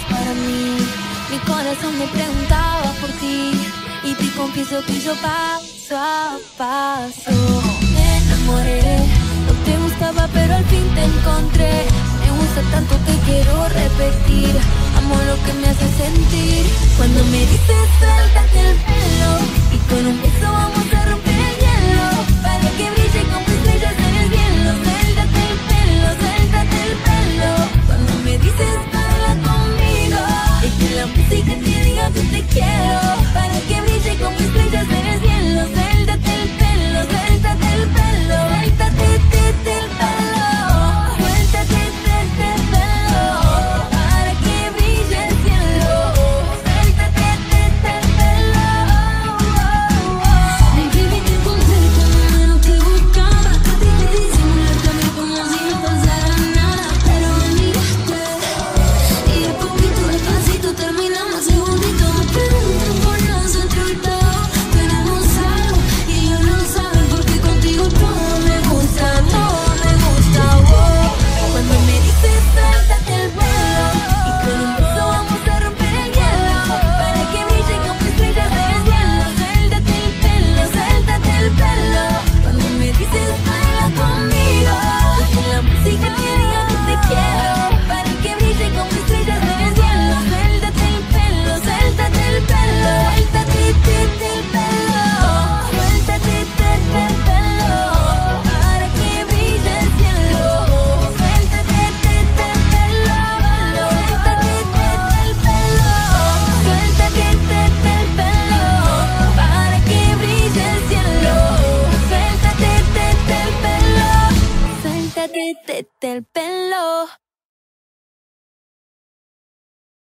para mí. Mi corazón me preguntaba por ti y te confieso que yo paso a paso me enamoré. No te gustaba pero al fin te encontré. Me gusta tanto que quiero repetir. Amo lo que me hace sentir cuando me dices suéltate suéltate el pelo.